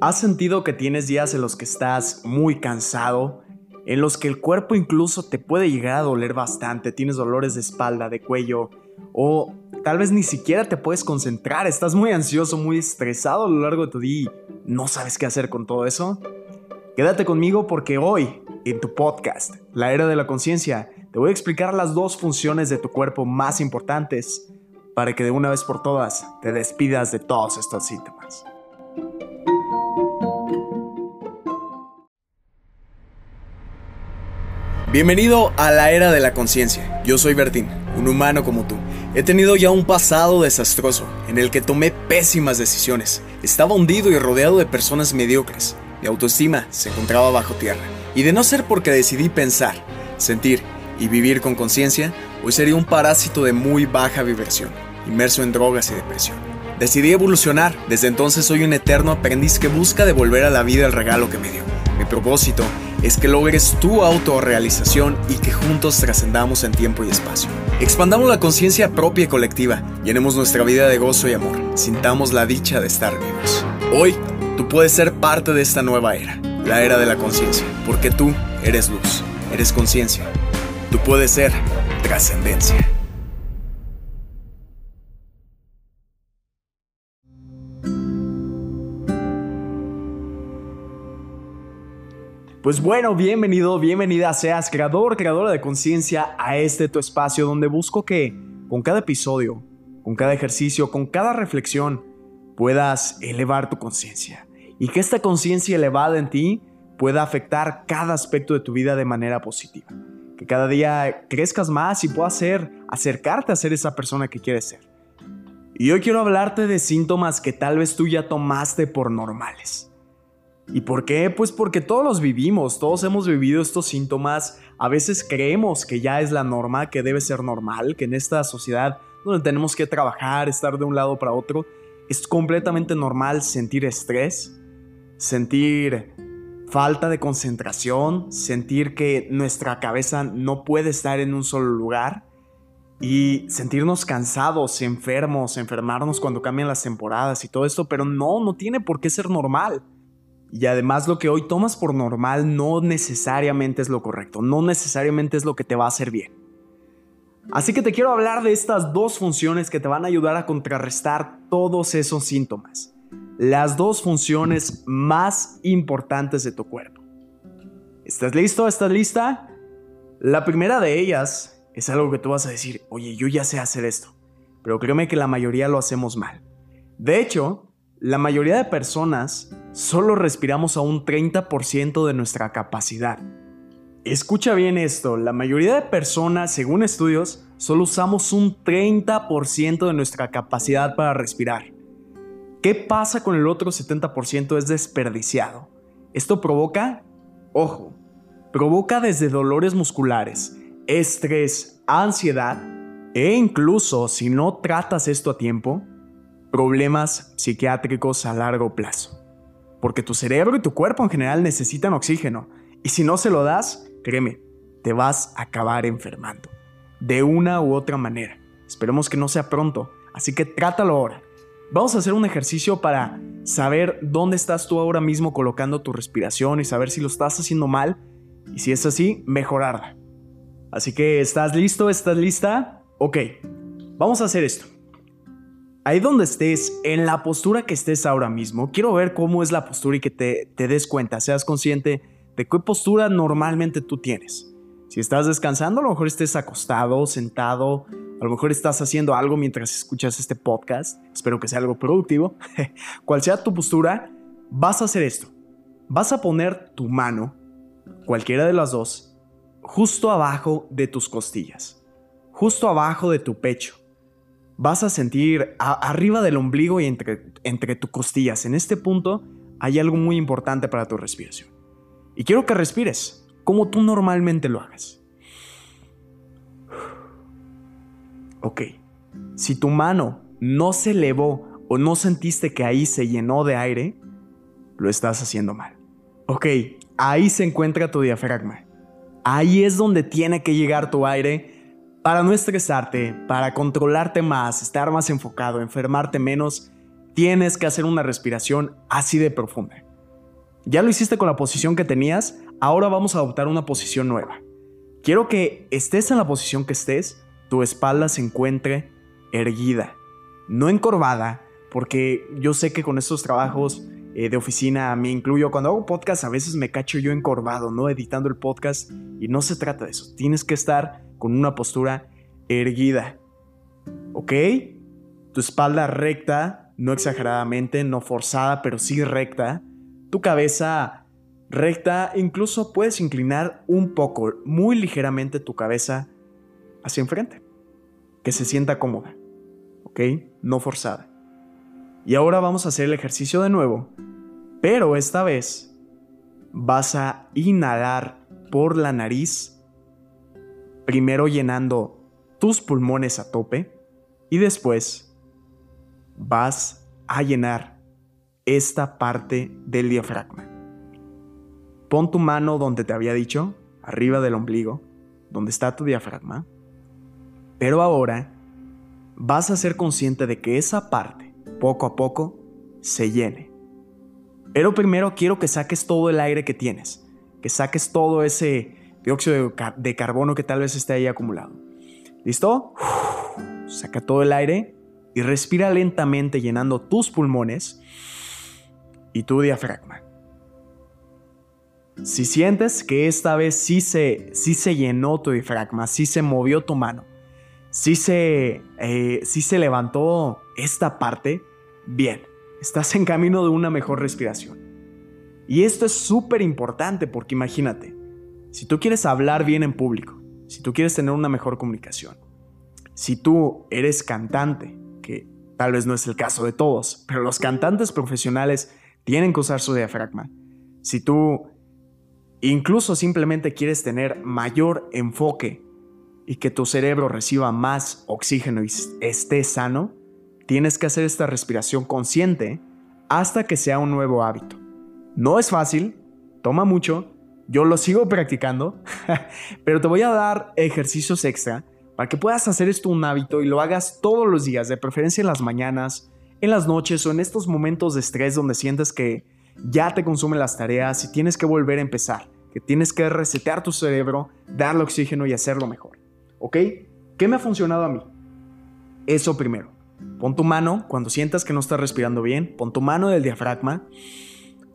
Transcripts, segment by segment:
¿Has sentido que tienes días en los que estás muy cansado? En los que el cuerpo incluso te puede llegar a doler bastante, tienes dolores de espalda, de cuello, o tal vez ni siquiera te puedes concentrar, estás muy ansioso, muy estresado a lo largo de tu día y no sabes qué hacer con todo eso. Quédate conmigo porque hoy, en tu podcast, La Era de la Conciencia, te voy a explicar las dos funciones de tu cuerpo más importantes para que de una vez por todas te despidas de todos estos síntomas. Bienvenido a la era de la conciencia. Yo soy Bertín, un humano como tú. He tenido ya un pasado desastroso en el que tomé pésimas decisiones. Estaba hundido y rodeado de personas mediocres. Mi autoestima se encontraba bajo tierra. Y de no ser porque decidí pensar, sentir y vivir con conciencia, hoy sería un parásito de muy baja vibración, inmerso en drogas y depresión. Decidí evolucionar. Desde entonces soy un eterno aprendiz que busca devolver a la vida el regalo que me dio. Mi propósito es que logres tu autorrealización y que juntos trascendamos en tiempo y espacio. Expandamos la conciencia propia y colectiva, llenemos nuestra vida de gozo y amor, sintamos la dicha de estar vivos. Hoy, tú puedes ser parte de esta nueva era, la era de la conciencia, porque tú eres luz, eres conciencia. Tú puedes ser trascendencia. Pues bueno, bienvenido, bienvenida seas creador, creadora de conciencia a este tu espacio donde busco que con cada episodio, con cada ejercicio, con cada reflexión puedas elevar tu conciencia y que esta conciencia elevada en ti pueda afectar cada aspecto de tu vida de manera positiva. Que cada día crezcas más y puedas ser, acercarte a ser esa persona que quieres ser. Y hoy quiero hablarte de síntomas que tal vez tú ya tomaste por normales ¿Y por qué? Pues porque todos los vivimos, todos hemos vivido estos síntomas, a veces creemos que ya es la norma, que debe ser normal, que en esta sociedad donde tenemos que trabajar, estar de un lado para otro, es completamente normal sentir estrés, sentir falta de concentración, sentir que nuestra cabeza no puede estar en un solo lugar y sentirnos cansados, enfermos, enfermarnos cuando cambian las temporadas y todo esto, pero no, no tiene por qué ser normal. Y además lo que hoy tomas por normal no necesariamente es lo correcto, no necesariamente es lo que te va a hacer bien. Así que te quiero hablar de estas dos funciones que te van a ayudar a contrarrestar todos esos síntomas. Las dos funciones más importantes de tu cuerpo. ¿Estás listo? ¿Estás lista? La primera de ellas es algo que tú vas a decir, oye, yo ya sé hacer esto, pero créeme que la mayoría lo hacemos mal. De hecho, la mayoría de personas solo respiramos a un 30% de nuestra capacidad. Escucha bien esto, la mayoría de personas, según estudios, solo usamos un 30% de nuestra capacidad para respirar. ¿Qué pasa con el otro 70% es desperdiciado? Esto provoca, ojo, provoca desde dolores musculares, estrés, ansiedad e incluso si no tratas esto a tiempo, problemas psiquiátricos a largo plazo. Porque tu cerebro y tu cuerpo en general necesitan oxígeno. Y si no se lo das, créeme, te vas a acabar enfermando. De una u otra manera. Esperemos que no sea pronto. Así que trátalo ahora. Vamos a hacer un ejercicio para saber dónde estás tú ahora mismo colocando tu respiración y saber si lo estás haciendo mal. Y si es así, mejorarla. Así que, ¿estás listo? ¿Estás lista? Ok, vamos a hacer esto. Ahí donde estés, en la postura que estés ahora mismo, quiero ver cómo es la postura y que te, te des cuenta, seas consciente de qué postura normalmente tú tienes. Si estás descansando, a lo mejor estés acostado, sentado, a lo mejor estás haciendo algo mientras escuchas este podcast, espero que sea algo productivo. Cual sea tu postura, vas a hacer esto. Vas a poner tu mano, cualquiera de las dos, justo abajo de tus costillas, justo abajo de tu pecho vas a sentir arriba del ombligo y entre, entre tus costillas. En este punto hay algo muy importante para tu respiración. Y quiero que respires como tú normalmente lo hagas. Ok, si tu mano no se elevó o no sentiste que ahí se llenó de aire, lo estás haciendo mal. Ok, ahí se encuentra tu diafragma. Ahí es donde tiene que llegar tu aire para no estresarte, para controlarte más, estar más enfocado, enfermarte menos, tienes que hacer una respiración así de profunda. Ya lo hiciste con la posición que tenías, ahora vamos a adoptar una posición nueva. Quiero que estés en la posición que estés, tu espalda se encuentre erguida, no encorvada, porque yo sé que con estos trabajos eh, de oficina me incluyo, cuando hago podcast a veces me cacho yo encorvado, ¿no? Editando el podcast y no se trata de eso, tienes que estar con una postura erguida, ¿ok? Tu espalda recta, no exageradamente, no forzada, pero sí recta, tu cabeza recta, incluso puedes inclinar un poco, muy ligeramente tu cabeza hacia enfrente, que se sienta cómoda, ¿ok? No forzada. Y ahora vamos a hacer el ejercicio de nuevo, pero esta vez vas a inhalar por la nariz, primero llenando tus pulmones a tope y después vas a llenar esta parte del diafragma. Pon tu mano donde te había dicho, arriba del ombligo, donde está tu diafragma, pero ahora vas a ser consciente de que esa parte poco a poco se llene. Pero primero quiero que saques todo el aire que tienes, que saques todo ese dióxido de carbono que tal vez esté ahí acumulado. ¿Listo? Saca todo el aire y respira lentamente llenando tus pulmones y tu diafragma. Si sientes que esta vez sí se, sí se llenó tu diafragma, sí se movió tu mano, sí se, eh, sí se levantó esta parte, bien, estás en camino de una mejor respiración. Y esto es súper importante porque imagínate, si tú quieres hablar bien en público, si tú quieres tener una mejor comunicación, si tú eres cantante, que tal vez no es el caso de todos, pero los cantantes profesionales tienen que usar su diafragma. Si tú incluso simplemente quieres tener mayor enfoque y que tu cerebro reciba más oxígeno y esté sano, tienes que hacer esta respiración consciente hasta que sea un nuevo hábito. No es fácil, toma mucho, yo lo sigo practicando, pero te voy a dar ejercicios extra para que puedas hacer esto un hábito y lo hagas todos los días, de preferencia en las mañanas, en las noches o en estos momentos de estrés donde sientes que ya te consumen las tareas y tienes que volver a empezar, que tienes que resetear tu cerebro, darle oxígeno y hacerlo mejor. ¿Ok? ¿Qué me ha funcionado a mí? Eso primero. Pon tu mano, cuando sientas que no estás respirando bien, pon tu mano del diafragma,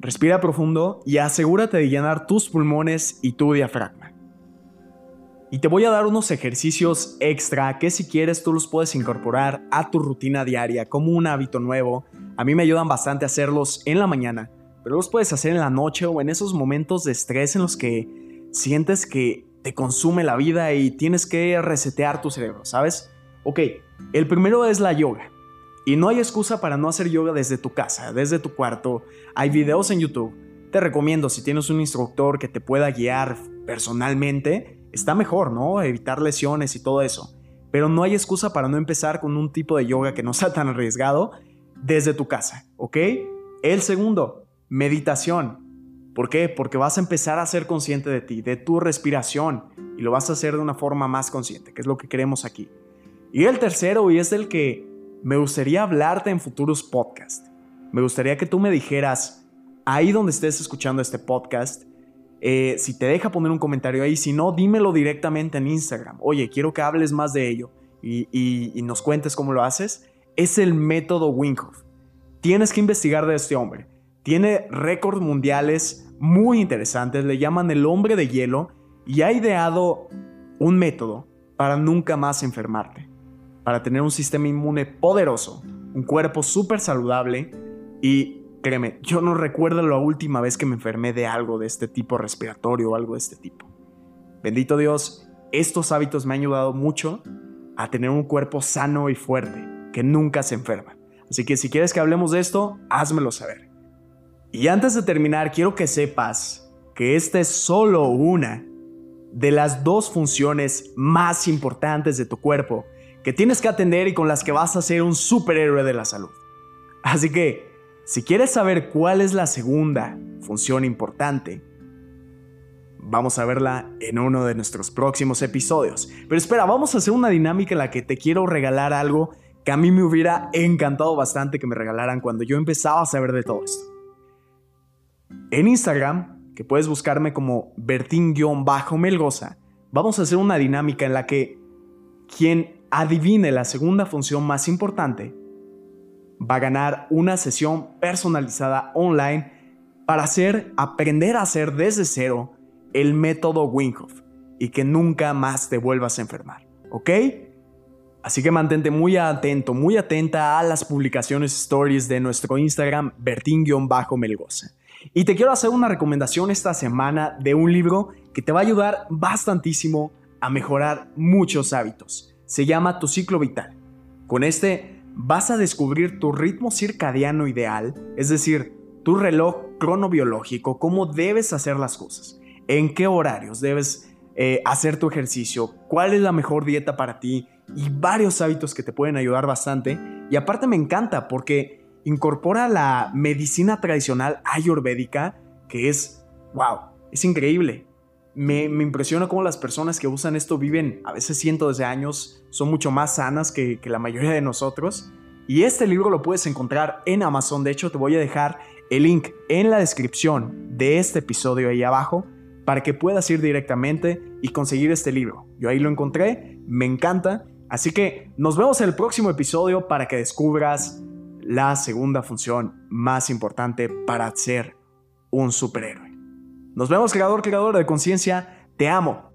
respira profundo y asegúrate de llenar tus pulmones y tu diafragma. Y te voy a dar unos ejercicios extra que si quieres tú los puedes incorporar a tu rutina diaria como un hábito nuevo. A mí me ayudan bastante a hacerlos en la mañana, pero los puedes hacer en la noche o en esos momentos de estrés en los que sientes que te consume la vida y tienes que resetear tu cerebro, ¿sabes? Ok, el primero es la yoga. Y no hay excusa para no hacer yoga desde tu casa, desde tu cuarto. Hay videos en YouTube. Te recomiendo, si tienes un instructor que te pueda guiar personalmente, está mejor, ¿no? Evitar lesiones y todo eso. Pero no hay excusa para no empezar con un tipo de yoga que no sea tan arriesgado desde tu casa, ¿ok? El segundo, meditación. ¿Por qué? Porque vas a empezar a ser consciente de ti, de tu respiración, y lo vas a hacer de una forma más consciente, que es lo que queremos aquí. Y el tercero, y es el que me gustaría hablarte en futuros podcasts. Me gustaría que tú me dijeras, ahí donde estés escuchando este podcast, eh, si te deja poner un comentario ahí, si no, dímelo directamente en Instagram. Oye, quiero que hables más de ello y, y nos cuentes cómo lo haces. Es el método Winkhoff. Tienes que investigar de este hombre. Tiene récords mundiales muy interesantes, le llaman el hombre de hielo y ha ideado un método para nunca más enfermarte para tener un sistema inmune poderoso, un cuerpo súper saludable y créeme, yo no recuerdo la última vez que me enfermé de algo de este tipo respiratorio o algo de este tipo. Bendito Dios, estos hábitos me han ayudado mucho a tener un cuerpo sano y fuerte, que nunca se enferma. Así que si quieres que hablemos de esto, házmelo saber. Y antes de terminar, quiero que sepas que esta es solo una de las dos funciones más importantes de tu cuerpo que tienes que atender y con las que vas a ser un superhéroe de la salud. Así que, si quieres saber cuál es la segunda función importante, vamos a verla en uno de nuestros próximos episodios. Pero espera, vamos a hacer una dinámica en la que te quiero regalar algo que a mí me hubiera encantado bastante que me regalaran cuando yo empezaba a saber de todo esto. En Instagram, que puedes buscarme como Bertín-Melgoza, vamos a hacer una dinámica en la que quien adivine la segunda función más importante va a ganar una sesión personalizada online para aprender a hacer desde cero el método Winghoff y que nunca más te vuelvas a enfermar, ¿ok? Así que mantente muy atento, muy atenta a las publicaciones stories de nuestro Instagram, Bertín-Melgoza. Y te quiero hacer una recomendación esta semana de un libro que te va a ayudar bastantísimo a mejorar muchos hábitos. Se llama Tu ciclo vital. Con este vas a descubrir tu ritmo circadiano ideal, es decir, tu reloj cronobiológico, cómo debes hacer las cosas, en qué horarios debes eh, hacer tu ejercicio, cuál es la mejor dieta para ti y varios hábitos que te pueden ayudar bastante. Y aparte me encanta porque incorpora la medicina tradicional ayurvédica, que es, wow, es increíble. Me, impresiona cómo las personas que usan esto viven a veces cientos de años, son mucho más sanas que, que la mayoría de nosotros. Y este libro lo puedes encontrar en Amazon. De hecho, te voy a dejar el link en la descripción de este episodio ahí abajo para que puedas ir directamente y conseguir este libro. Yo ahí lo encontré, me encanta. Así que nos vemos en el próximo episodio para que descubras la segunda función más importante para ser un superhéroe. Nos vemos, creador, creador de conciencia. Te amo.